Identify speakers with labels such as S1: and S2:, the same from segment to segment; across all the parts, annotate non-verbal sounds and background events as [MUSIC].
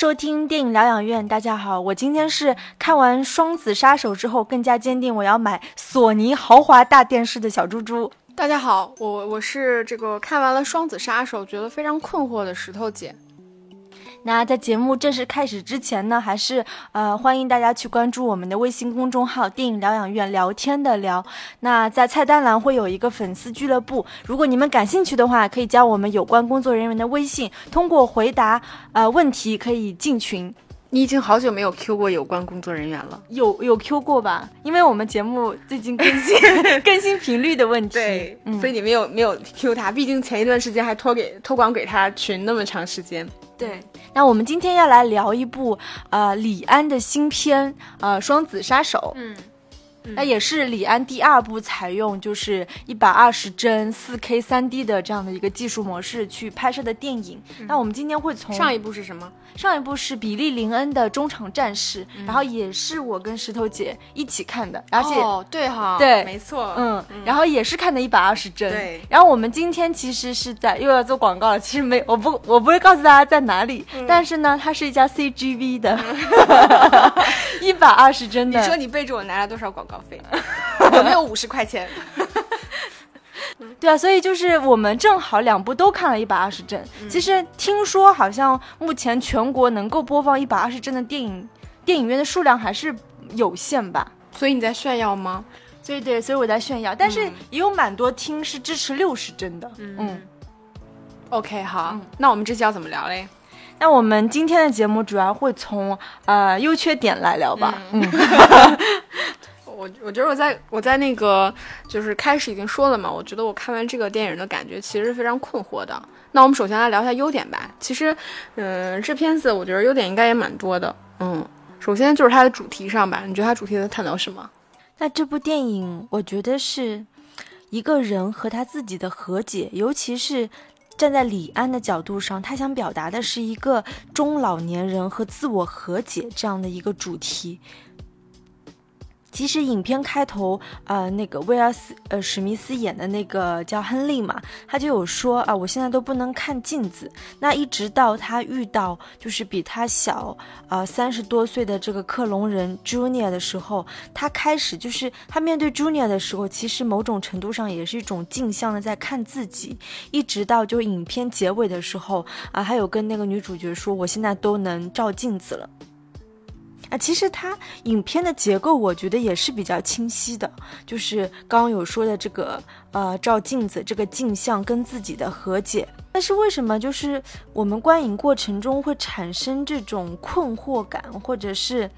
S1: 收听电影疗养院。大家好，我今天是看完《双子杀手》之后，更加坚定我要买索尼豪华大电视的小猪猪。
S2: 大家好，我我是这个看完了《双子杀手》，觉得非常困惑的石头姐。
S1: 那在节目正式开始之前呢，还是呃欢迎大家去关注我们的微信公众号“电影疗养院”，聊天的聊。那在菜单栏会有一个粉丝俱乐部，如果你们感兴趣的话，可以加我们有关工作人员的微信，通过回答呃问题可以进群。
S2: 你已经好久没有 Q 过有关工作人员了，
S1: 有有 Q 过吧？因为我们节目最近更新 [LAUGHS] 更新频率的问题，
S2: 对，所以你没有没有 Q 他，毕竟前一段时间还托给托管给他群那么长时间。
S1: 对，那我们今天要来聊一部呃李安的新片呃《双子杀手》，
S2: 嗯，
S1: 那也是李安第二部采用就是一百二十帧四 K 三 D 的这样的一个技术模式去拍摄的电影。那我们今天会从
S2: 上一部是什么？
S1: 上一部是比利林恩的中场战士，然后也是我跟石头姐一起看的，而且
S2: 哦对哈，
S1: 对
S2: 没错，
S1: 嗯，然后也是看的一百二十帧，
S2: 对。
S1: 然后我们今天其实是在又要做广告了，其实没，我不我不会告诉大家在哪里，但是呢，它是一家 CGV 的，[LAUGHS] 一百二十帧的。[LAUGHS]
S2: 你说你背着我拿了多少广告费？[LAUGHS] 有没有五十块钱？
S1: 对啊，所以就是我们正好两部都看了一百二十帧。其实听说好像目前全国能够播放一百二十帧的电影，电影院的数量还是有限吧。
S2: 所以你在炫耀吗？
S1: 对对，所以我在炫耀。但是也有蛮多厅是支持六十帧的。嗯
S2: ，OK，好，那我们这期要怎么聊嘞？
S1: 那我们今天的节目主要会从呃优缺点来聊吧。嗯。[LAUGHS]
S2: 我我觉得我在我在那个就是开始已经说了嘛，我觉得我看完这个电影的感觉其实是非常困惑的。那我们首先来聊一下优点吧。其实，嗯，这片子我觉得优点应该也蛮多的。嗯，首先就是它的主题上吧，你觉得它主题在探讨什么？
S1: 那这部电影我觉得是一个人和他自己的和解，尤其是站在李安的角度上，他想表达的是一个中老年人和自我和解这样的一个主题。其实影片开头，呃，那个威尔斯，呃，史密斯演的那个叫亨利嘛，他就有说啊，我现在都不能看镜子。那一直到他遇到就是比他小，啊，三十多岁的这个克隆人 Junior 的时候，他开始就是他面对 Junior 的时候，其实某种程度上也是一种镜像的在看自己。一直到就影片结尾的时候，啊，还有跟那个女主角说，我现在都能照镜子了。啊，其实它影片的结构，我觉得也是比较清晰的，就是刚刚有说的这个，呃，照镜子这个镜像跟自己的和解。但是为什么就是我们观影过程中会产生这种困惑感，或者是？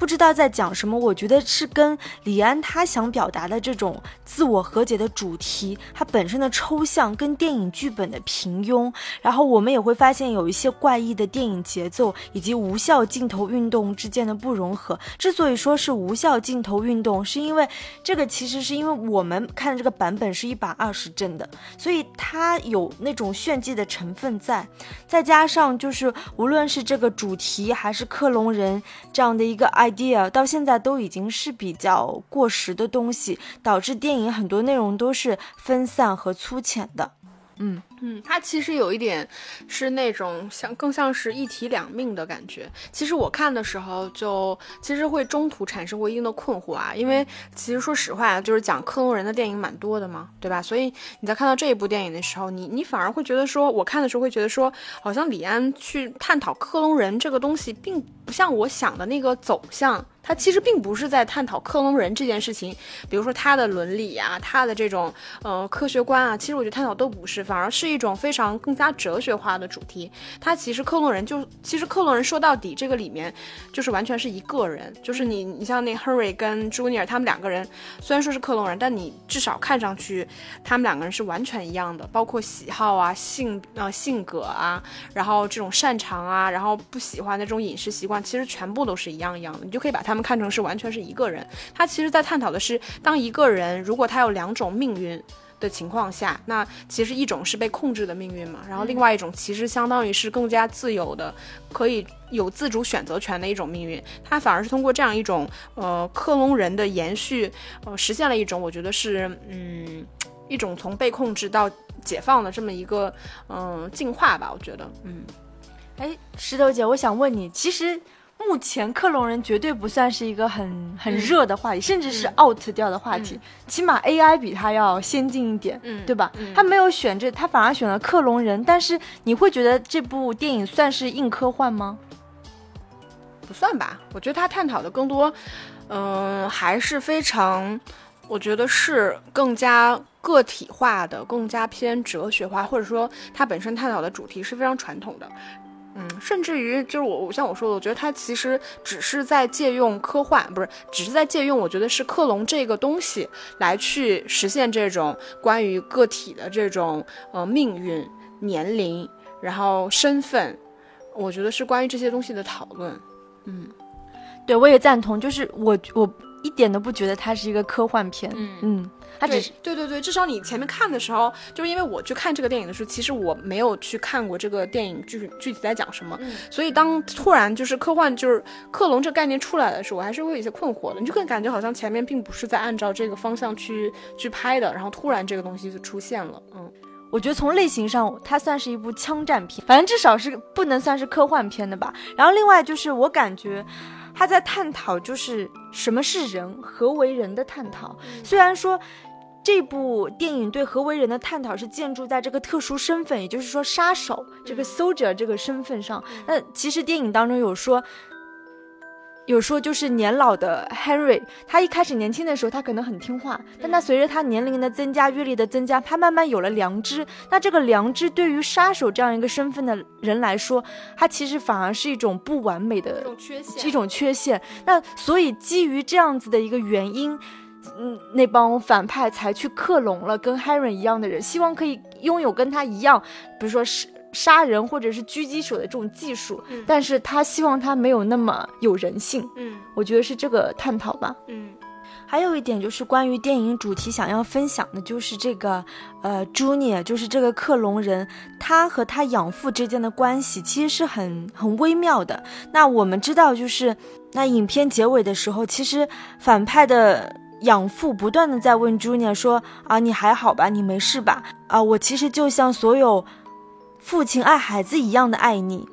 S1: 不知道在讲什么，我觉得是跟李安他想表达的这种自我和解的主题，它本身的抽象跟电影剧本的平庸，然后我们也会发现有一些怪异的电影节奏以及无效镜头运动之间的不融合。之所以说是无效镜头运动，是因为这个其实是因为我们看的这个版本是一百二十帧的，所以它有那种炫技的成分在，再加上就是无论是这个主题还是克隆人这样的一个爱。Idea 到现在都已经是比较过时的东西，导致电影很多内容都是分散和粗浅的。嗯
S2: 嗯，它其实有一点是那种像更像是一体两命的感觉。其实我看的时候就其实会中途产生过一定的困惑啊，因为其实说实话，就是讲克隆人的电影蛮多的嘛，对吧？所以你在看到这一部电影的时候，你你反而会觉得说，我看的时候会觉得说，好像李安去探讨克隆人这个东西，并不像我想的那个走向。他其实并不是在探讨克隆人这件事情，比如说他的伦理啊，他的这种呃科学观啊，其实我觉得探讨都不是，反而是一种非常更加哲学化的主题。他其实克隆人就其实克隆人说到底这个里面就是完全是一个人，就是你你像那 Henry 跟 Junior 他们两个人虽然说是克隆人，但你至少看上去他们两个人是完全一样的，包括喜好啊、性啊、性格啊，然后这种擅长啊，然后不喜欢的这种饮食习惯，其实全部都是一样一样的，你就可以把他们。看成是完全是一个人，他其实在探讨的是，当一个人如果他有两种命运的情况下，那其实一种是被控制的命运嘛，然后另外一种其实相当于是更加自由的，可以有自主选择权的一种命运。它反而是通过这样一种呃克隆人的延续，呃实现了一种我觉得是嗯一种从被控制到解放的这么一个嗯进化吧，我觉得嗯。
S1: 哎，石头姐，我想问你，其实。目前克隆人绝对不算是一个很很热的话题，甚至是 out 掉的话题。起码 AI 比它要先进一点，嗯，对吧？他没有选这，他反而选了克隆人。但是你会觉得这部电影算是硬科幻吗？
S2: 不算吧，我觉得他探讨的更多，嗯，还是非常，我觉得是更加个体化的，更加偏哲学化，或者说它本身探讨的主题是非常传统的。嗯，甚至于就是我，我像我说的，我觉得他其实只是在借用科幻，不是，只是在借用，我觉得是克隆这个东西来去实现这种关于个体的这种呃命运、年龄，然后身份，我觉得是关于这些东西的讨论。嗯，
S1: 对，我也赞同，就是我我一点都不觉得它是一个科幻片。嗯嗯。它只是
S2: 对对对，至少你前面看的时候，就是因为我去看这个电影的时候，其实我没有去看过这个电影具具体在讲什么，所以当突然就是科幻就是克隆这个概念出来的时候，我还是会有一些困惑的。你就会感觉好像前面并不是在按照这个方向去去拍的，然后突然这个东西就出现了。嗯，
S1: 我觉得从类型上，它算是一部枪战片，反正至少是不能算是科幻片的吧。然后另外就是我感觉他在探讨就是什么是人，何为人的探讨。虽然说。这部电影对何为人的探讨是建筑在这个特殊身份，也就是说杀手这个 soldier 这个身份上。那其实电影当中有说，有说就是年老的 Henry，他一开始年轻的时候他可能很听话，但他随着他年龄的增加、阅历的增加，他慢慢有了良知。那这个良知对于杀手这样一个身份的人来说，他其实反而是一种不完美的
S2: 一种缺陷。
S1: 一种缺陷。那所以基于这样子的一个原因。嗯，那帮反派才去克隆了跟 Harry 一样的人，希望可以拥有跟他一样，比如说杀杀人或者是狙击手的这种技术。嗯，但是他希望他没有那么有人性。嗯，我觉得是这个探讨吧。嗯，还有一点就是关于电影主题想要分享的，就是这个呃，Junior，就是这个克隆人，他和他养父之间的关系其实是很很微妙的。那我们知道，就是那影片结尾的时候，其实反派的。养父不断的在问 Junior 说：“啊，你还好吧？你没事吧？啊，我其实就像所有父亲爱孩子一样的爱你。”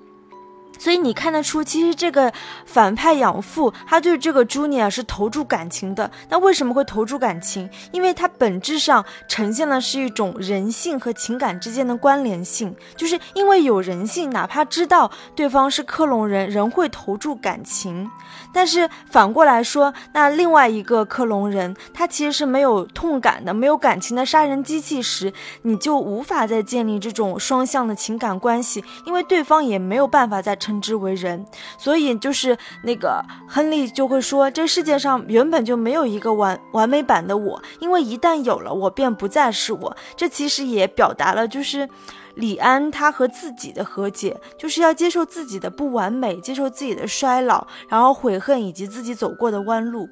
S1: 所以你看得出，其实这个反派养父他对这个朱尼尔是投注感情的。那为什么会投注感情？因为他本质上呈现的是一种人性和情感之间的关联性。就是因为有人性，哪怕知道对方是克隆人，仍会投注感情。但是反过来说，那另外一个克隆人，他其实是没有痛感的、没有感情的杀人机器时，你就无法再建立这种双向的情感关系，因为对方也没有办法再。称之为人，所以就是那个亨利就会说，这世界上原本就没有一个完完美版的我，因为一旦有了，我便不再是我。这其实也表达了，就是李安他和自己的和解，就是要接受自己的不完美，接受自己的衰老，然后悔恨以及自己走过的弯路。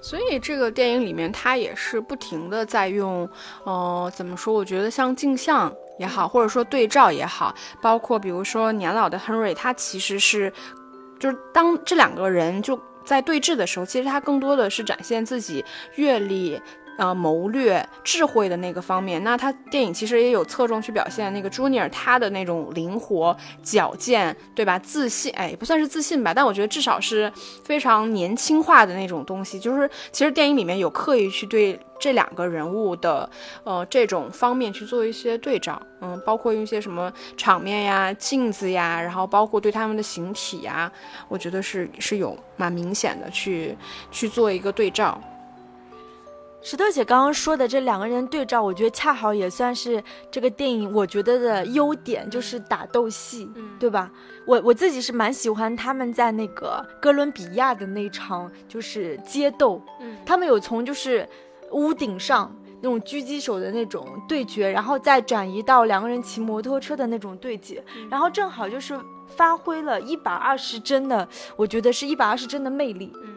S2: 所以这个电影里面，他也是不停的在用，呃，怎么说？我觉得像镜像。也好，或者说对照也好，包括比如说年老的 Henry，他其实是，就是当这两个人就在对峙的时候，其实他更多的是展现自己阅历。呃，谋略、智慧的那个方面，那他电影其实也有侧重去表现那个朱尼尔他的那种灵活、矫健，对吧？自信，哎，不算是自信吧，但我觉得至少是非常年轻化的那种东西。就是其实电影里面有刻意去对这两个人物的呃这种方面去做一些对照，嗯，包括用一些什么场面呀、镜子呀，然后包括对他们的形体呀，我觉得是是有蛮明显的去去做一个对照。
S1: 石头姐刚刚说的这两个人对照，我觉得恰好也算是这个电影我觉得的优点，就是打斗戏，对吧？我我自己是蛮喜欢他们在那个哥伦比亚的那场就是街斗，嗯，他们有从就是屋顶上那种狙击手的那种对决，然后再转移到两个人骑摩托车的那种对决，然后正好就是发挥了一百二十帧的，我觉得是一百二十帧的魅力。嗯，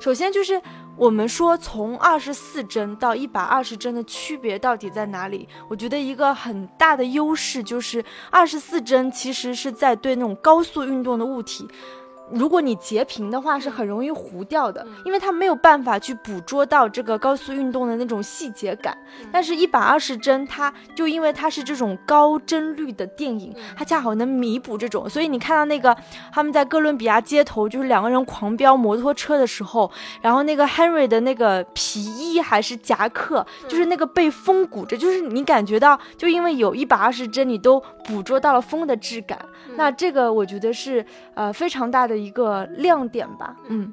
S1: 首先就是。我们说从二十四帧到一百二十帧的区别到底在哪里？我觉得一个很大的优势就是二十四帧其实是在对那种高速运动的物体，如果你截屏的话，是很容易糊掉的，因为它没有办法去捕捉到这个高速运动的那种细节感。但是，一百二十帧，它就因为它是这种高帧率的电影，它恰好能弥补这种。所以你看到那个他们在哥伦比亚街头，就是两个人狂飙摩托车的时候，然后那个 Henry 的那个皮衣还是夹克，就是那个被风鼓着，就是你感觉到，就因为有一百二十帧，你都捕捉到了风的质感。那这个我觉得是呃非常大的一个亮点吧，嗯，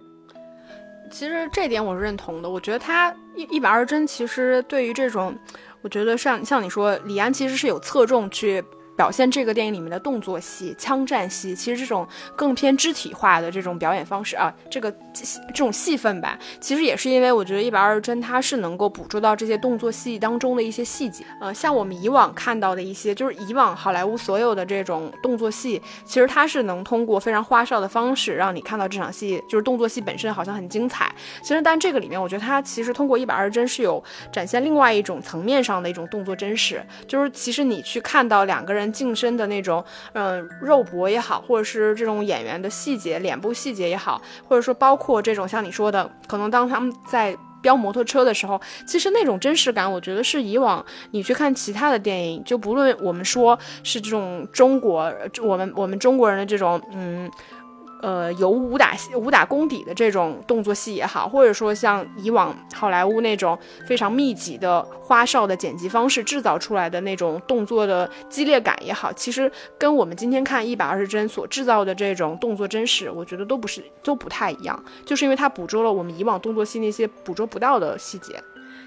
S2: 其实这点我是认同的。我觉得他一一百二十帧，其实对于这种，我觉得像像你说，李安其实是有侧重去。表现这个电影里面的动作戏、枪战戏，其实这种更偏肢体化的这种表演方式啊，这个这种戏份吧，其实也是因为我觉得一百二十帧它是能够捕捉到这些动作戏当中的一些细节。呃，像我们以往看到的一些，就是以往好莱坞所有的这种动作戏，其实它是能通过非常花哨的方式让你看到这场戏，就是动作戏本身好像很精彩。其实，但这个里面，我觉得它其实通过一百二十帧是有展现另外一种层面上的一种动作真实，就是其实你去看到两个人。近身的那种，嗯，肉搏也好，或者是这种演员的细节、脸部细节也好，或者说包括这种像你说的，可能当他们在飙摩托车的时候，其实那种真实感，我觉得是以往你去看其他的电影，就不论我们说是这种中国，我们我们中国人的这种，嗯。呃，有武打戏、武打功底的这种动作戏也好，或者说像以往好莱坞那种非常密集的花哨的剪辑方式制造出来的那种动作的激烈感也好，其实跟我们今天看一百二十帧所制造的这种动作真实，我觉得都不是都不太一样，就是因为它捕捉了我们以往动作戏那些捕捉不到的细节。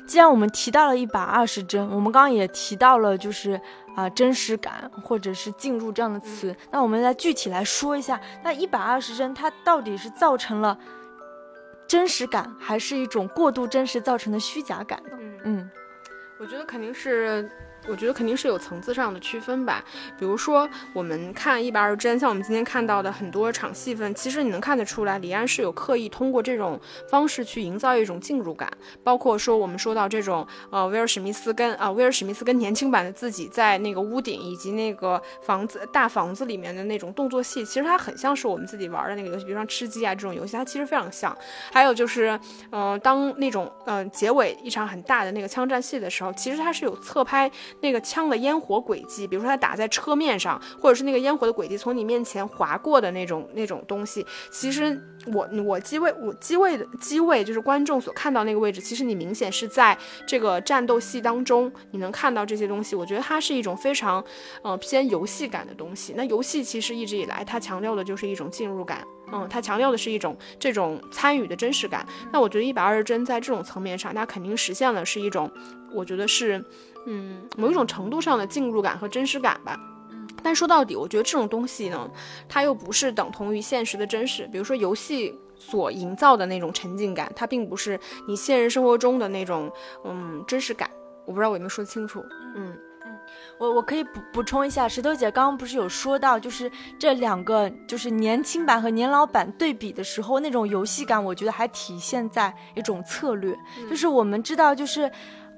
S1: 既然我们提到了一百二十帧，我们刚刚也提到了就是啊真实感或者是进入这样的词，那我们来具体来说一下，那一百二十帧它到底是造成了真实感，还是一种过度真实造成的虚假感呢？嗯，
S2: 我觉得肯定是。我觉得肯定是有层次上的区分吧，比如说我们看一百二十帧，像我们今天看到的很多场戏份，其实你能看得出来，李安是有刻意通过这种方式去营造一种进入感，包括说我们说到这种呃威尔史密斯跟啊威尔史密斯跟年轻版的自己在那个屋顶以及那个房子大房子里面的那种动作戏，其实它很像是我们自己玩的那个游戏，比如说吃鸡啊这种游戏，它其实非常像。还有就是嗯当那种嗯结尾一场很大的那个枪战戏的时候，其实它是有侧拍。那个枪的烟火轨迹，比如说它打在车面上，或者是那个烟火的轨迹从你面前划过的那种那种东西，其实我我机位我机位的机位就是观众所看到那个位置，其实你明显是在这个战斗戏当中，你能看到这些东西。我觉得它是一种非常呃偏游戏感的东西。那游戏其实一直以来它强调的就是一种进入感，嗯，它强调的是一种这种参与的真实感。那我觉得一百二十帧在这种层面上，它肯定实现了是一种，我觉得是。嗯，某一种程度上的进入感和真实感吧。但说到底，我觉得这种东西呢，它又不是等同于现实的真实。比如说游戏所营造的那种沉浸感，它并不是你现实生活中的那种嗯真实感。我不知道我有没有说清楚。嗯
S1: 嗯，我我可以补补充一下，石头姐刚刚不是有说到，就是这两个就是年轻版和年老版对比的时候，那种游戏感，我觉得还体现在一种策略，就是我们知道就是。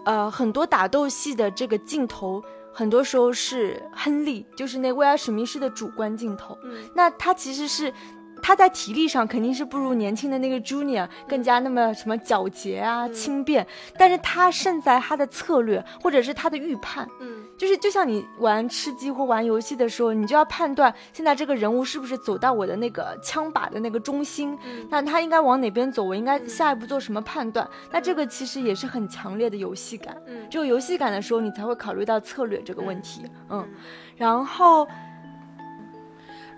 S1: 呃，很多打斗戏的这个镜头，很多时候是亨利，就是那威尔史密斯的主观镜头。嗯，那他其实是他在体力上肯定是不如年轻的那个 Junior 更加那么什么皎洁啊、轻便，但是他胜在他的策略或者是他的预判。嗯。就是就像你玩吃鸡或玩游戏的时候，你就要判断现在这个人物是不是走到我的那个枪靶的那个中心，那他应该往哪边走，我应该下一步做什么判断？那这个其实也是很强烈的游戏感。嗯，只有游戏感的时候，你才会考虑到策略这个问题。嗯，然后。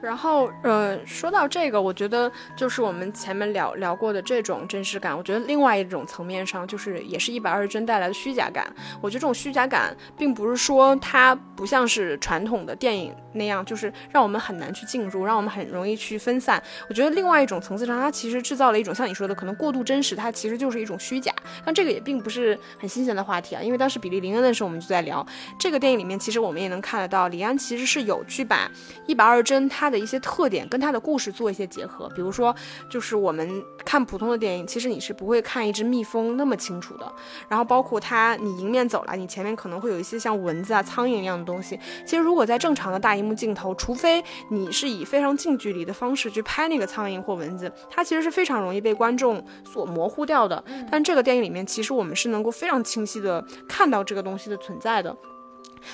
S2: 然后，呃，说到这个，我觉得就是我们前面聊聊过的这种真实感。我觉得另外一种层面上，就是也是一百二十帧带来的虚假感。我觉得这种虚假感，并不是说它不像是传统的电影那样，就是让我们很难去进入，让我们很容易去分散。我觉得另外一种层次上，它其实制造了一种像你说的，可能过度真实，它其实就是一种虚假。但这个也并不是很新鲜的话题啊，因为当时比利林恩的时候，我们就在聊这个电影里面，其实我们也能看得到，李安其实是有去把一百二十帧它。它的一些特点跟它的故事做一些结合。比如说，就是我们看普通的电影，其实你是不会看一只蜜蜂那么清楚的。然后包括它，你迎面走来，你前面可能会有一些像蚊子啊、苍蝇一样的东西。其实如果在正常的大荧幕镜头，除非你是以非常近距离的方式去拍那个苍蝇或蚊子，它其实是非常容易被观众所模糊掉的。但这个电影里面，其实我们是能够非常清晰的看到这个东西的存在的。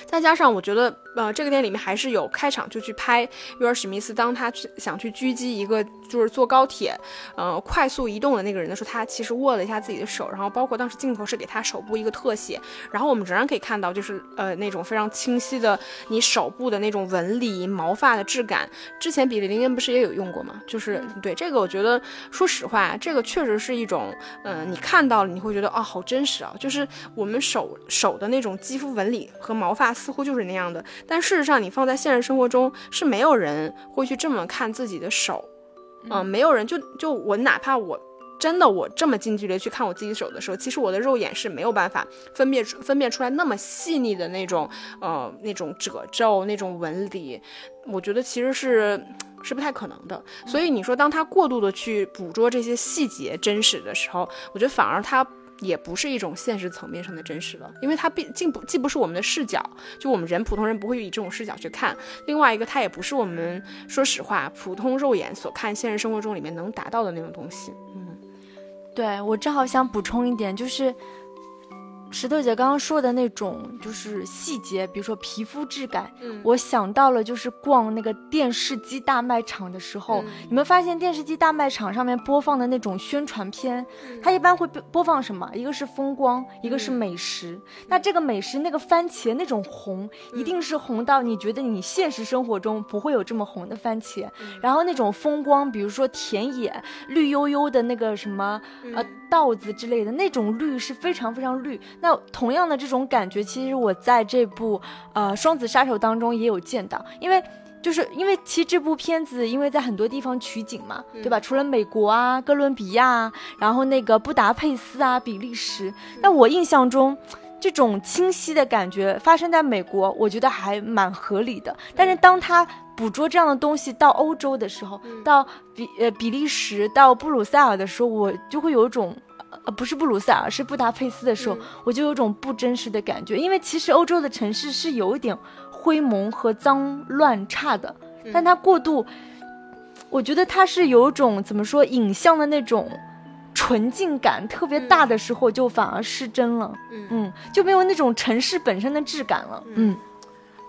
S2: 再加上我觉得，呃，这个电影里面还是有开场就去拍威尔史密斯，当他去想去狙击一个就是坐高铁，呃，快速移动的那个人的时候，他其实握了一下自己的手，然后包括当时镜头是给他手部一个特写，然后我们仍然可以看到，就是呃那种非常清晰的你手部的那种纹理、毛发的质感。之前比利林恩不是也有用过吗？就是对这个，我觉得说实话，这个确实是一种，嗯，你看到了你会觉得啊，好真实啊，就是我们手手的那种肌肤纹理和毛发似乎就是那样的，但事实上你放在现实生活中是没有人会去这么看自己的手，嗯，没有人就就我哪怕我真的我这么近距离去看我自己手的时候，其实我的肉眼是没有办法分辨出分辨出来那么细腻的那种呃那种褶皱那种纹理，我觉得其实是是不太可能的。所以你说当他过度的去捕捉这些细节真实的时候，我觉得反而他。也不是一种现实层面上的真实了，因为它毕竟不既不是我们的视角，就我们人普通人不会以这种视角去看。另外一个，它也不是我们说实话普通肉眼所看现实生活中里面能达到的那种东西。嗯，
S1: 对我正好想补充一点，就是。石头姐刚刚说的那种就是细节，比如说皮肤质感，我想到了就是逛那个电视机大卖场的时候，你们发现电视机大卖场上面播放的那种宣传片，它一般会播放什么？一个是风光，一个是美食。那这个美食那个番茄那种红，一定是红到你觉得你现实生活中不会有这么红的番茄。然后那种风光，比如说田野绿油油的那个什么呃稻子之类的那种绿是非常非常绿。那同样的这种感觉，其实我在这部呃《双子杀手》当中也有见到，因为就是因为其实这部片子因为在很多地方取景嘛，对吧？除了美国啊、哥伦比亚，然后那个布达佩斯啊、比利时，那我印象中这种清晰的感觉发生在美国，我觉得还蛮合理的。但是当他捕捉这样的东西到欧洲的时候，到比呃比利时、到布鲁塞尔的时候，我就会有一种。呃，不是布鲁塞尔，是布达佩斯的时候，我就有种不真实的感觉，因为其实欧洲的城市是有一点灰蒙和脏乱差的，但它过度，我觉得它是有种怎么说，影像的那种纯净感特别大的时候，就反而失真了，嗯，就没有那种城市本身的质感了，嗯。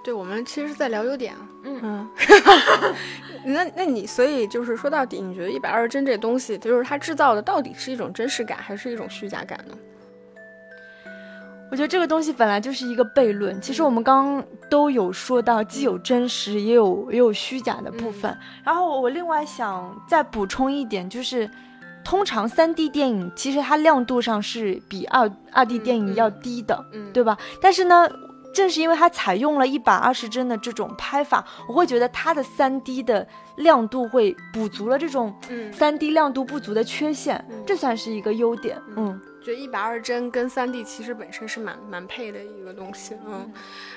S2: 对，我们其实是在聊优点啊。嗯，[LAUGHS] 那那你所以就是说到底，你觉得一百二十帧这东西，就是它制造的到底是一种真实感，还是一种虚假感呢？
S1: 我觉得这个东西本来就是一个悖论。其实我们刚刚都有说到，既有真实，也有也有虚假的部分。然后我另外想再补充一点，就是通常三 D 电影其实它亮度上是比二二 D 电影要低的，嗯，对吧？但是呢。正是因为它采用了一百二十帧的这种拍法，我会觉得它的三 D 的亮度会补足了这种三 D 亮度不足的缺陷，这算是一个优点。嗯。
S2: 觉得一百二十帧跟三 D 其实本身是蛮蛮配的一个东西，嗯，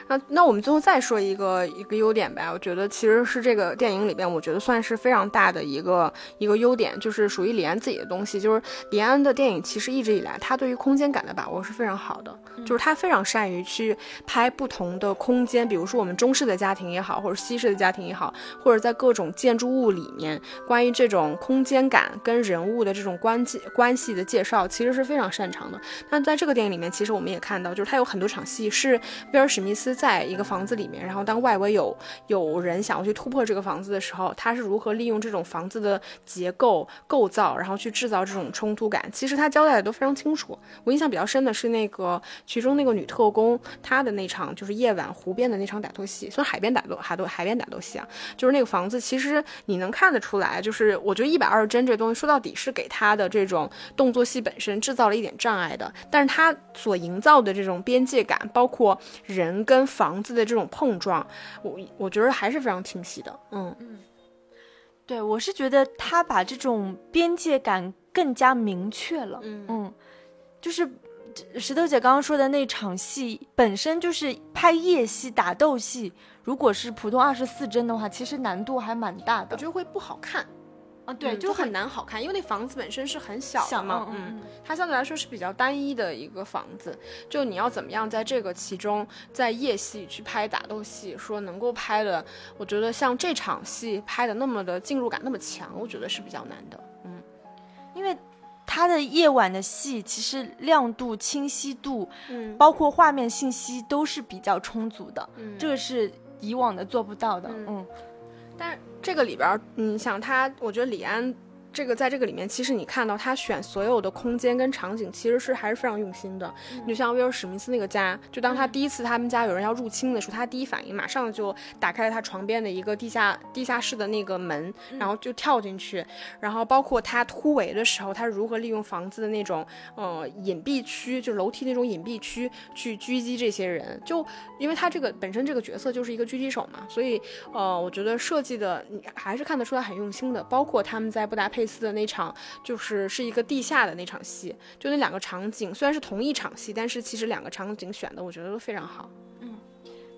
S2: 那那我们最后再说一个一个优点吧。我觉得其实是这个电影里边，我觉得算是非常大的一个一个优点，就是属于李安自己的东西。就是李安的电影其实一直以来，他对于空间感的把握是非常好的，就是他非常善于去拍不同的空间，比如说我们中式的家庭也好，或者西式的家庭也好，或者在各种建筑物里面，关于这种空间感跟人物的这种关系关系的介绍，其实是非常。擅长的。那在这个电影里面，其实我们也看到，就是他有很多场戏是威尔史密斯在一个房子里面，然后当外围有有人想要去突破这个房子的时候，他是如何利用这种房子的结构构造，然后去制造这种冲突感。其实他交代的都非常清楚。我印象比较深的是那个其中那个女特工她的那场就是夜晚湖边的那场打斗戏，算海边打斗，海斗海边打斗戏啊，就是那个房子，其实你能看得出来，就是我觉得一百二十帧这东西说到底是给他的这种动作戏本身制造了一点。障碍的，但是它所营造的这种边界感，包括人跟房子的这种碰撞，我我觉得还是非常清晰的。嗯嗯，
S1: 对我是觉得他把这种边界感更加明确了。嗯嗯，就是石头姐刚刚说的那场戏本身就是拍夜戏打斗戏。如果是普通二十四帧的话，其实难度还蛮大的。
S2: 我觉得会不好看。
S1: 啊，对，
S2: 就很难好看，因为那房子本身是很小的嘛，
S1: 嗯，
S2: 它相对来说是比较单一的一个房子，就你要怎么样在这个其中，在夜戏去拍打斗戏，说能够拍的，我觉得像这场戏拍的那么的进入感那么强，我觉得是比较难的，嗯，
S1: 因为它的夜晚的戏其实亮度、清晰度，
S2: 嗯，
S1: 包括画面信息都是比较充足的，
S2: 嗯，
S1: 这个是以往的做不到的，嗯，
S2: 但。这个里边，你想他，我觉得李安。这个在这个里面，其实你看到他选所有的空间跟场景，其实是还是非常用心的。你就像威尔史密斯那个家，就当他第一次他们家有人要入侵的时候，他第一反应马上就打开了他床边的一个地下地下室的那个门，然后就跳进去。然后包括他突围的时候，他如何利用房子的那种呃隐蔽区，就是楼梯那种隐蔽区去狙击这些人。就因为他这个本身这个角色就是一个狙击手嘛，所以呃，我觉得设计的你还是看得出来很用心的。包括他们在布达佩。类似的那场就是是一个地下的那场戏，就那两个场景虽然是同一场戏，但是其实两个场景选的我觉得都非常好。
S1: 嗯，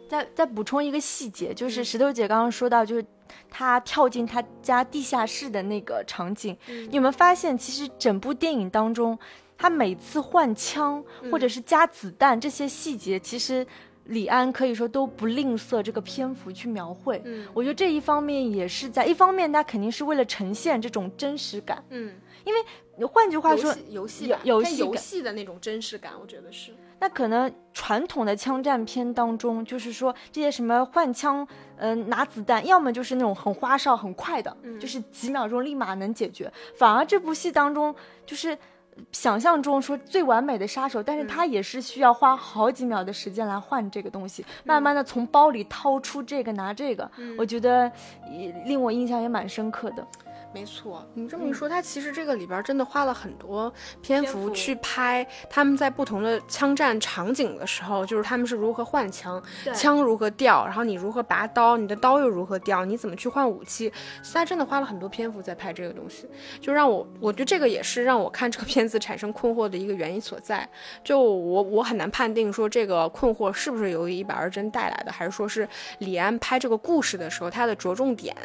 S1: 再再补充一个细节，就是石头姐刚刚说到，就是她跳进她家地下室的那个场景，你有没有发现，其实整部电影当中，她每次换枪或者是加子弹这些细节，其实。李安可以说都不吝啬这个篇幅去描绘，
S2: 嗯，
S1: 我觉得这一方面也是在一方面，他肯定是为了呈现这种真实感，
S2: 嗯，
S1: 因为换句话说，
S2: 游戏
S1: 游戏
S2: 游戏的那种真实感，我觉得是。
S1: 那可能传统的枪战片当中，就是说这些什么换枪，嗯，拿子弹，要么就是那种很花哨、很快的，就是几秒钟立马能解决，反而这部戏当中就是。想象中说最完美的杀手，但是他也是需要花好几秒的时间来换这个东西，慢慢的从包里掏出这个拿这个，我觉得令我印象也蛮深刻的。
S2: 没错，你这么一说，他其实这个里边真的花了很多篇幅去拍他们在不同的枪战场景的时候，就是他们是如何换枪，枪如何掉，然后你如何拔刀，你的刀又如何掉，你怎么去换武器，他真的花了很多篇幅在拍这个东西，就让我，我觉得这个也是让我看这个片子产生困惑的一个原因所在。就我我很难判定说这个困惑是不是由于一百二帧带来的，还是说是李安拍这个故事的时候他的着重点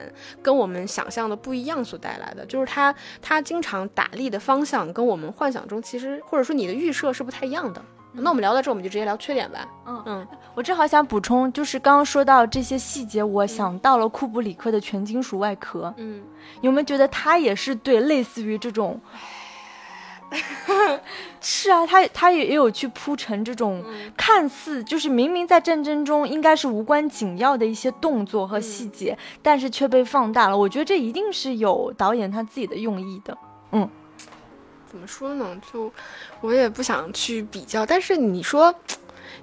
S2: 跟我们想象的不一样所。带来的就是他，他经常打力的方向跟我们幻想中其实或者说你的预设是不太一样的。那我们聊到这，我们就直接聊缺点吧。
S1: 嗯嗯，我正好想补充，就是刚刚说到这些细节，我想到了库布里克的全金属外壳。
S2: 嗯，
S1: 有没有觉得他也是对类似于这种？[LAUGHS] 是啊，他他也也有去铺陈这种看似就是明明在战争中应该是无关紧要的一些动作和细节，但是却被放大了。我觉得这一定是有导演他自己的用意的。嗯，
S2: 怎么说呢？就我也不想去比较，但是你说，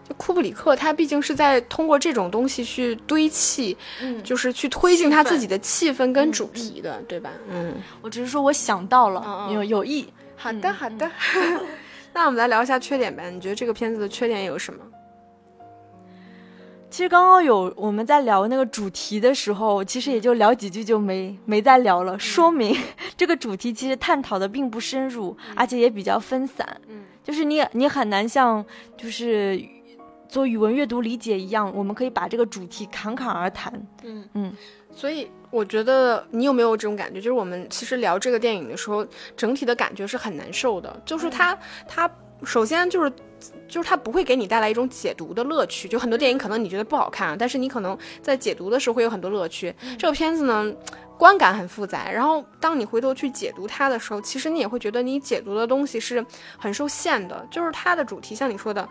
S2: 就库布里克他毕竟是在通过这种东西去堆砌，
S1: 嗯，
S2: 就是去推进他自己的气氛跟主题的，对吧？嗯，
S1: 我只是说我想到了，有有意。
S2: 好的，好的。[LAUGHS] 那我们来聊一下缺点呗？你觉得这个片子的缺点有什么？
S1: 其实刚刚有我们在聊那个主题的时候，其实也就聊几句就没没再聊了，说明 [LAUGHS] 这个主题其实探讨的并不深入，而且也比较分散。
S2: 嗯，
S1: 就是你你很难像就是做语文阅读理解一样，我们可以把这个主题侃侃而谈。
S2: 嗯
S1: 嗯。
S2: 所以我觉得你有没有这种感觉？就是我们其实聊这个电影的时候，整体的感觉是很难受的。就是它，它首先就是，就是它不会给你带来一种解读的乐趣。就很多电影可能你觉得不好看，但是你可能在解读的时候会有很多乐趣。这个片子呢，观感很复杂。然后当你回头去解读它的时候，其实你也会觉得你解读的东西是很受限的。就是它的主题，像你说的，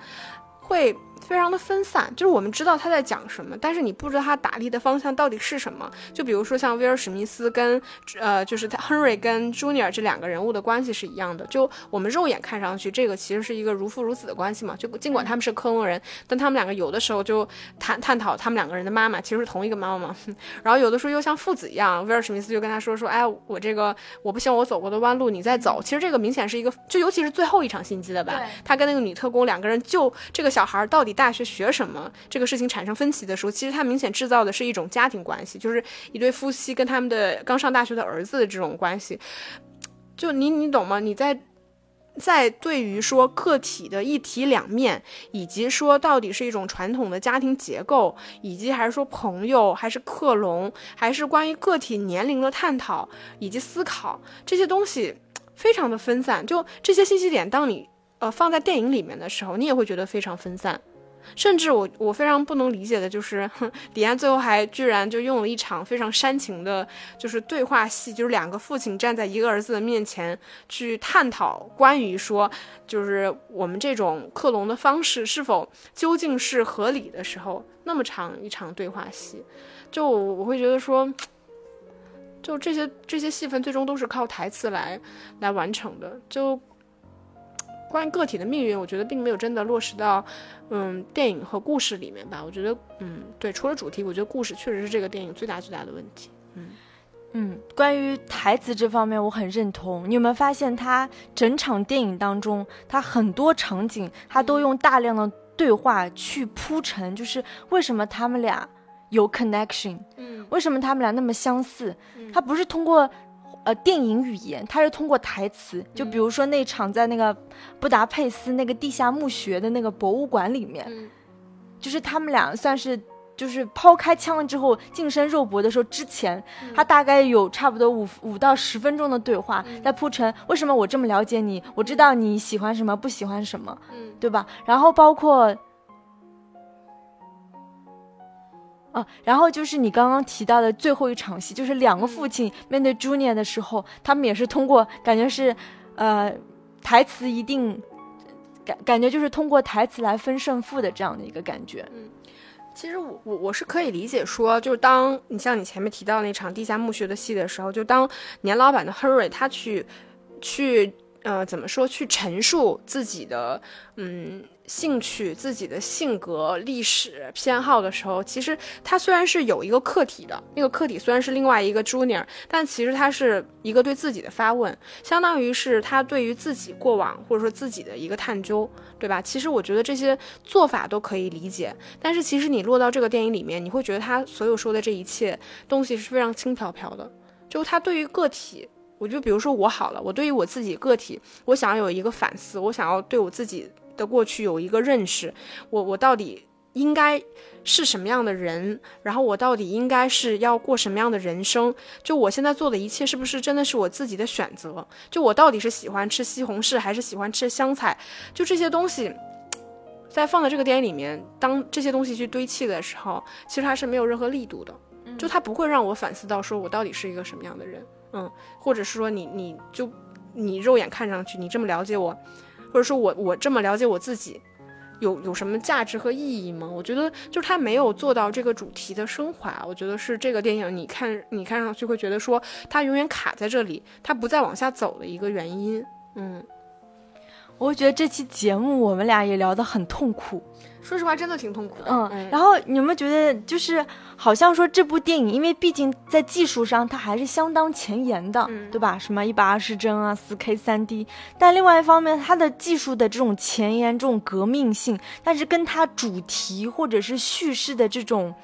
S2: 会。非常的分散，就是我们知道他在讲什么，但是你不知道他打力的方向到底是什么。就比如说像威尔史密斯跟呃，就是他 Henry 跟 Junior 这两个人物的关系是一样的。就我们肉眼看上去，这个其实是一个如父如子的关系嘛。就尽管他们是克隆人，但他们两个有的时候就探探讨他们两个人的妈妈其实是同一个妈妈嘛。[LAUGHS] 然后有的时候又像父子一样，威尔史密斯就跟他说说，哎，我这个我不行我走过的弯路你再走。其实这个明显是一个，就尤其是最后一场心机了吧？他跟那个女特工两个人就这个小孩到底。大学学什么这个事情产生分歧的时候，其实他明显制造的是一种家庭关系，就是一对夫妻跟他们的刚上大学的儿子的这种关系。就你你懂吗？你在在对于说个体的一体两面，以及说到底是一种传统的家庭结构，以及还是说朋友，还是克隆，还是关于个体年龄的探讨以及思考这些东西，非常的分散。就这些信息点，当你呃放在电影里面的时候，你也会觉得非常分散。甚至我我非常不能理解的就是，李安最后还居然就用了一场非常煽情的，就是对话戏，就是两个父亲站在一个儿子的面前去探讨关于说，就是我们这种克隆的方式是否究竟是合理的时候，那么长一场对话戏，就我会觉得说，就这些这些戏份最终都是靠台词来来完成的，就。关于个体的命运，我觉得并没有真的落实到，嗯，电影和故事里面吧。我觉得，嗯，对，除了主题，我觉得故事确实是这个电影最大最大的问题。嗯
S1: 嗯，关于台词这方面，我很认同。你有没有发现，他整场电影当中，他很多场景，他都用大量的对话去铺陈，就是为什么他们俩有 connection，
S2: 嗯，
S1: 为什么他们俩那么相似？他不是通过。呃，电影语言，它是通过台词，就比如说那场在那个布达佩斯那个地下墓穴的那个博物馆里面，就是他们俩算是就是抛开枪之后近身肉搏的时候之前，他大概有差不多五五到十分钟的对话在铺陈为什么我这么了解你，我知道你喜欢什么不喜欢什么，对吧？然后包括。啊，然后就是你刚刚提到的最后一场戏，就是两个父亲面对 Junior 的时候，他们也是通过感觉是，呃，台词一定感感觉就是通过台词来分胜负的这样的一个感觉。
S2: 嗯，其实我我我是可以理解说，就是当你像你前面提到那场地下墓穴的戏的时候，就当年老板的 Hurry 他去去呃怎么说去陈述自己的嗯。兴趣、自己的性格、历史偏好的时候，其实他虽然是有一个客体的，那个客体虽然是另外一个 Junior，但其实他是一个对自己的发问，相当于是他对于自己过往或者说自己的一个探究，对吧？其实我觉得这些做法都可以理解，但是其实你落到这个电影里面，你会觉得他所有说的这一切东西是非常轻飘飘的，就他对于个体，我就比如说我好了，我对于我自己个体，我想要有一个反思，我想要对我自己。的过去有一个认识，我我到底应该是什么样的人？然后我到底应该是要过什么样的人生？就我现在做的一切，是不是真的是我自己的选择？就我到底是喜欢吃西红柿，还是喜欢吃香菜？就这些东西，在放在这个电影里面，当这些东西去堆砌的时候，其实它是没有任何力度的，就它不会让我反思到说我到底是一个什么样的人，嗯，或者是说你你就你肉眼看上去你这么了解我。或者说我我这么了解我自己，有有什么价值和意义吗？我觉得就是他没有做到这个主题的升华。我觉得是这个电影，你看你看上去会觉得说他永远卡在这里，他不再往下走的一个原因。嗯，
S1: 我觉得这期节目我们俩也聊得很痛苦。
S2: 说实话，真的挺痛苦的。
S1: 嗯，然后你有没有觉得，就是好像说这部电影，因为毕竟在技术上它还是相当前沿的，对吧？什么一百二十帧啊，四 K 三 D。但另外一方面，它的技术的这种前沿、这种革命性，但是跟它主题或者是叙事的这种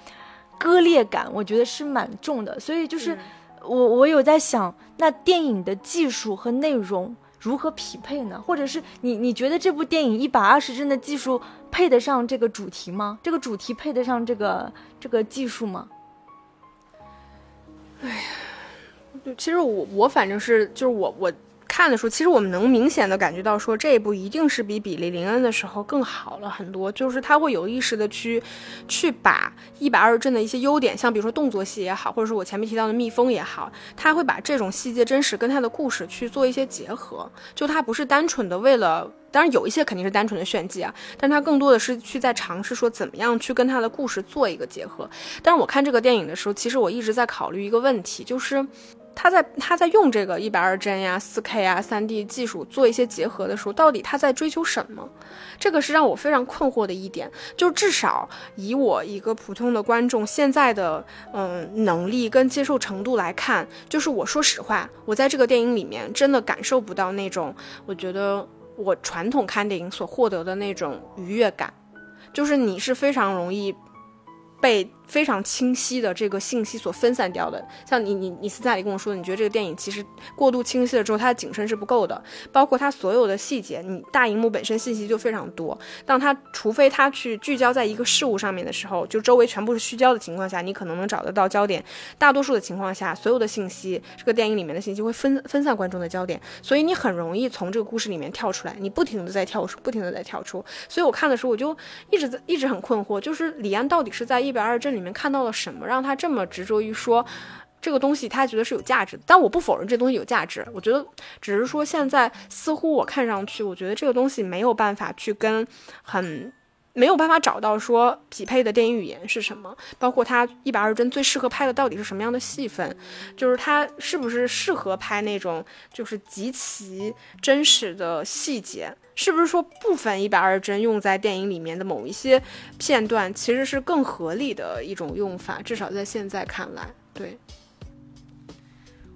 S1: 割裂感，我觉得是蛮重的。所以就是我我有在想，那电影的技术和内容。如何匹配呢？或者是你你觉得这部电影一百二十帧的技术配得上这个主题吗？这个主题配得上这个这个技术吗？
S2: 哎呀，其实我我反正是就是我我。看的时候，其实我们能明显的感觉到，说这一部一定是比《比利林恩》的时候更好了很多。就是他会有意识的去，去把一百二十帧的一些优点，像比如说动作戏也好，或者说我前面提到的蜜蜂也好，他会把这种细节真实跟他的故事去做一些结合。就他不是单纯的为了，当然有一些肯定是单纯的炫技啊，但他更多的是去在尝试说怎么样去跟他的故事做一个结合。但是我看这个电影的时候，其实我一直在考虑一个问题，就是。他在他在用这个一百二帧呀、四 K 啊、三 D 技术做一些结合的时候，到底他在追求什么？这个是让我非常困惑的一点。就至少以我一个普通的观众现在的嗯能力跟接受程度来看，就是我说实话，我在这个电影里面真的感受不到那种我觉得我传统看电影所获得的那种愉悦感。就是你是非常容易被非常清晰的这个信息所分散掉的。像你你你私下里跟我说，你觉得这个电影其实过度清晰了之后，它的景深是不够的，包括它所有的细节，你大荧幕本身信息就非常多。当它除非它去聚焦在一个事物上面的时候，就周围全部是虚焦的情况下，你可能能找得到焦点。大多数的情况下，所有的信息，这个电影里面的信息会分分散观众的焦点，所以你很容易从这个故事里面跳出来，你不停的在跳出，不停的在跳出。所以我看的时候，我就一直在一直很困惑，就是李安到底是在一百二镇里面看到了什么，让他这么执着于说这个东西他觉得是有价值的。但我不否认这东西有价值，我觉得只是说现在似乎我看上去，我觉得这个东西没有办法去跟很。没有办法找到说匹配的电影语言是什么，包括他一百二十帧最适合拍的到底是什么样的戏份，就是他是不是适合拍那种就是极其真实的细节，是不是说部分一百二十帧用在电影里面的某一些片段其实是更合理的一种用法，至少在现在看来，对。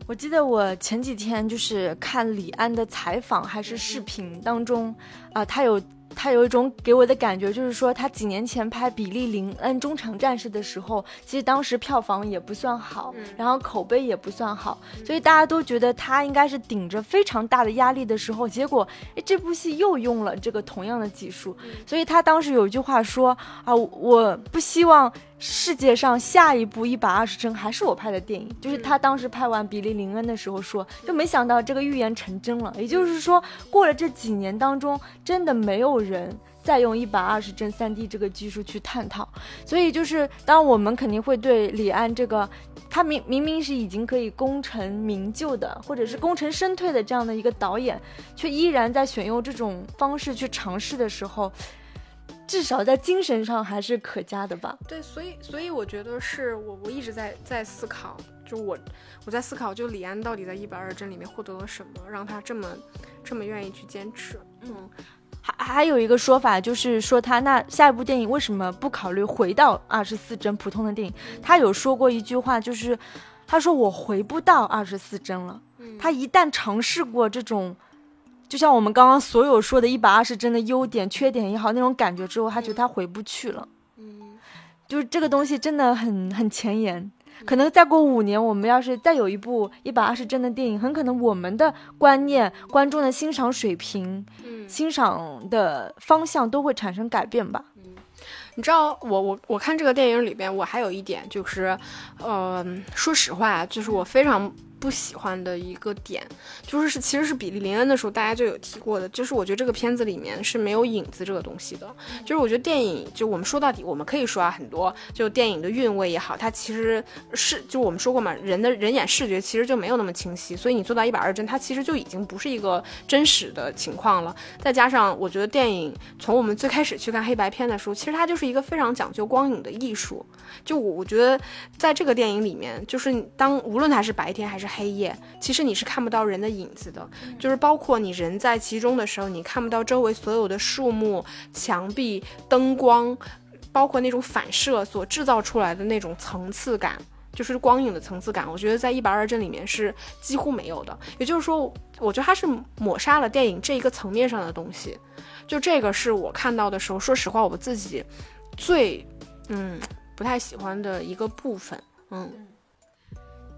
S1: 我记得我前几天就是看李安的采访还是视频当中啊，他有。他有一种给我的感觉，就是说他几年前拍《比利林恩中场战士》的时候，其实当时票房也不算好，然后口碑也不算好，所以大家都觉得他应该是顶着非常大的压力的时候，结果哎，这部戏又用了这个同样的技术，所以他当时有一句话说啊，我不希望。世界上下一部一百二十帧还是我拍的电影，就是他当时拍完《比利林恩》的时候说，就没想到这个预言成真了。也就是说，过了这几年当中，真的没有人再用一百二十帧三 D 这个技术去探讨。所以就是，当我们肯定会对李安这个，他明明明是已经可以功成名就的，或者是功成身退的这样的一个导演，却依然在选用这种方式去尝试的时候。至少在精神上还是可嘉的吧。
S2: 对，所以所以我觉得是我我一直在在思考，就我我在思考，就李安到底在一百二帧里面获得了什么，让他这么这么愿意去坚持。
S1: 嗯，还还有一个说法就是说他那下一部电影为什么不考虑回到二十四帧普通的电影？他有说过一句话，就是他说我回不到二十四帧了。他一旦尝试过这种。就像我们刚刚所有说的一百二十帧的优点、缺点也好，那种感觉之后，他觉得他回不去了。嗯，就是这个东西真的很很前沿。可能再过五年，我们要是再有一部一百二十帧的电影，很可能我们的观念、观众的欣赏水平、欣赏的方向都会产生改变吧。
S2: 嗯，你知道，我我我看这个电影里边，我还有一点就是，呃，说实话，就是我非常。不喜欢的一个点，就是是其实是比利林恩的时候，大家就有提过的，就是我觉得这个片子里面是没有影子这个东西的。就是我觉得电影，就我们说到底，我们可以说啊，很多就电影的韵味也好，它其实是就我们说过嘛，人的人眼视觉其实就没有那么清晰，所以你做到一百二十帧，它其实就已经不是一个真实的情况了。再加上我觉得电影从我们最开始去看黑白片的时候，其实它就是一个非常讲究光影的艺术。就我我觉得在这个电影里面，就是当无论它是白天还是黑夜，其实你是看不到人的影子的，就是包括你人在其中的时候，你看不到周围所有的树木、墙壁、灯光，包括那种反射所制造出来的那种层次感，就是光影的层次感。我觉得在一百二帧里面是几乎没有的。也就是说，我觉得它是抹杀了电影这一个层面上的东西。就这个是我看到的时候，说实话，我自己最嗯不太喜欢的一个部分，嗯。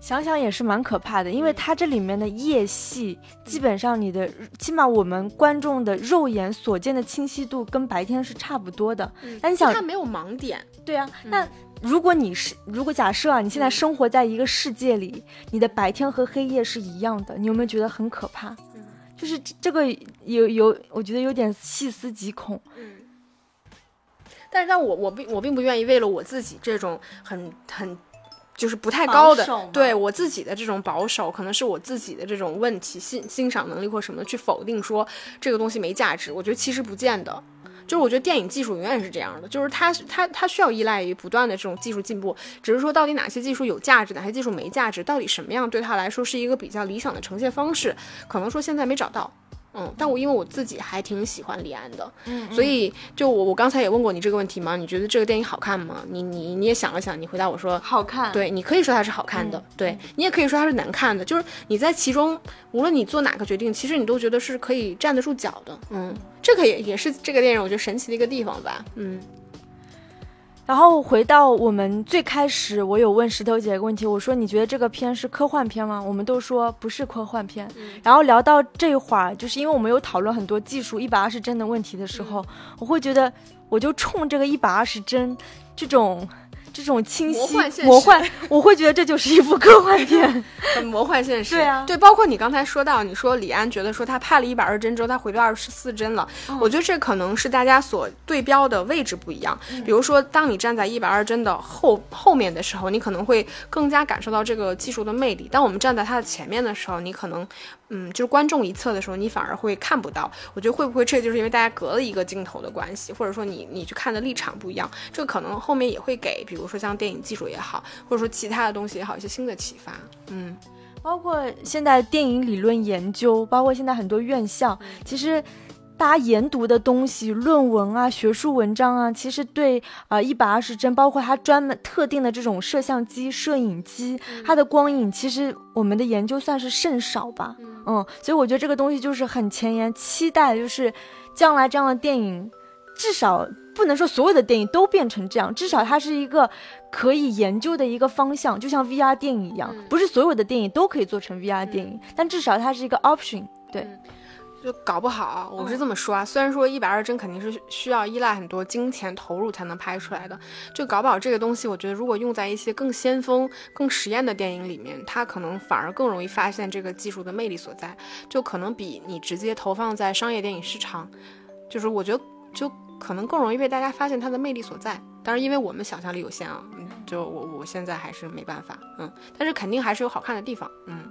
S1: 想想也是蛮可怕的，因为它这里面的夜戏，基本上你的起码我们观众的肉眼所见的清晰度跟白天是差不多的。那你想，
S2: 它没有盲点。
S1: 对啊，那如果你是，如果假设啊，你现在生活在一个世界里，你的白天和黑夜是一样的，你有没有觉得很可怕？嗯，就是这个有有，我觉得有点细思极恐。
S2: 嗯，但是但我我并我并不愿意为了我自己这种很很。就是不太高的，对我自己的这种保守，可能是我自己的这种问题欣欣赏能力或什么的，去否定说这个东西没价值。我觉得其实不见得，就是我觉得电影技术永远是这样的，就是它它它需要依赖于不断的这种技术进步，只是说到底哪些技术有价值，哪些技术没价值，到底什么样对他来说是一个比较理想的呈现方式，可能说现在没找到。嗯，但我因为我自己还挺喜欢李安的，嗯，所以就我我刚才也问过你这个问题嘛，你觉得这个电影好看吗？你你你也想了想，你回答我说
S1: 好看，
S2: 对你可以说它是好看的，对你也可以说它是难看的，就是你在其中，无论你做哪个决定，其实你都觉得是可以站得住脚的，嗯，这个也也是这个电影我觉得神奇的一个地方吧，嗯。
S1: 然后回到我们最开始，我有问石头姐一个问题，我说你觉得这个片是科幻片吗？我们都说不是科幻片。然后聊到这会儿，就是因为我们有讨论很多技术一百二十帧的问题的时候，我会觉得我就冲这个一百二十帧这种。这种清晰魔幻，我会觉得这就是一部科幻片，[LAUGHS] 很
S2: 魔幻现实。
S1: 对啊，
S2: 对，包括你刚才说到，你说李安觉得说他拍了一百二帧之后，他回到二十四帧了。我觉得这可能是大家所对标的位置不一样。比如说，当你站在一百二帧的后后面的时候，你可能会更加感受到这个技术的魅力；当我们站在它的前面的时候，你可能。嗯，就是观众一侧的时候，你反而会看不到。我觉得会不会这就是因为大家隔了一个镜头的关系，或者说你你去看的立场不一样，这个可能后面也会给，比如说像电影技术也好，或者说其他的东西也好，一些新的启发。嗯，
S1: 包括现在电影理论研究，包括现在很多院校，其实。大家研读的东西，论文啊，学术文章啊，其实对啊一百二十帧，包括它专门特定的这种摄像机、摄影机，它的光影，其实我们的研究算是甚少吧。嗯，所以我觉得这个东西就是很前沿，期待就是将来这样的电影，至少不能说所有的电影都变成这样，至少它是一个可以研究的一个方向，就像 VR 电影一样，不是所有的电影都可以做成 VR 电影，但至少它是一个 option。对。
S2: 就搞不好，我是这么说啊。虽然说一百二帧肯定是需要依赖很多金钱投入才能拍出来的，就搞不好这个东西，我觉得如果用在一些更先锋、更实验的电影里面，它可能反而更容易发现这个技术的魅力所在，就可能比你直接投放在商业电影市场，就是我觉得就可能更容易被大家发现它的魅力所在。当然，因为我们想象力有限啊，就我我现在还是没办法，嗯，但是肯定还是有好看的地方，嗯。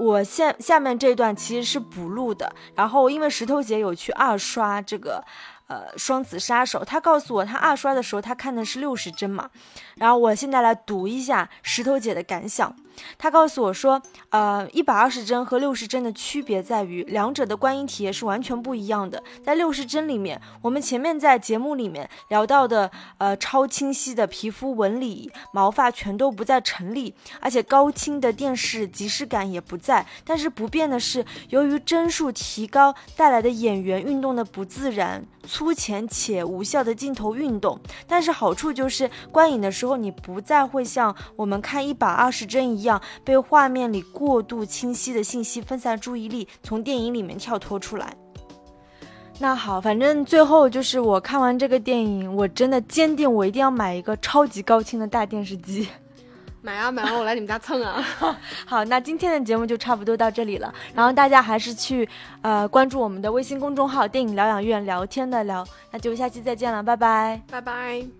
S1: 我下下面这段其实是补录的，然后因为石头姐有去二刷这个，呃，双子杀手，他告诉我他二刷的时候他看的是六十帧嘛，然后我现在来读一下石头姐的感想。他告诉我说，呃，一百二十帧和六十帧的区别在于，两者的观影体验是完全不一样的。在六十帧里面，我们前面在节目里面聊到的，呃，超清晰的皮肤纹理、毛发全都不再成立，而且高清的电视即视感也不在。但是不变的是，由于帧数提高带来的演员运动的不自然、粗浅且无效的镜头运动。但是好处就是，观影的时候你不再会像我们看一百二十帧一样。被画面里过度清晰的信息分散注意力，从电影里面跳脱出来。那好，反正最后就是我看完这个电影，我真的坚定我一定要买一个超级高清的大电视机。
S2: 买啊买啊，我来你们家蹭啊！[LAUGHS]
S1: 好，那今天的节目就差不多到这里了。然后大家还是去呃关注我们的微信公众号“电影疗养院”，聊天的聊。那就下期再见了，拜拜，
S2: 拜拜。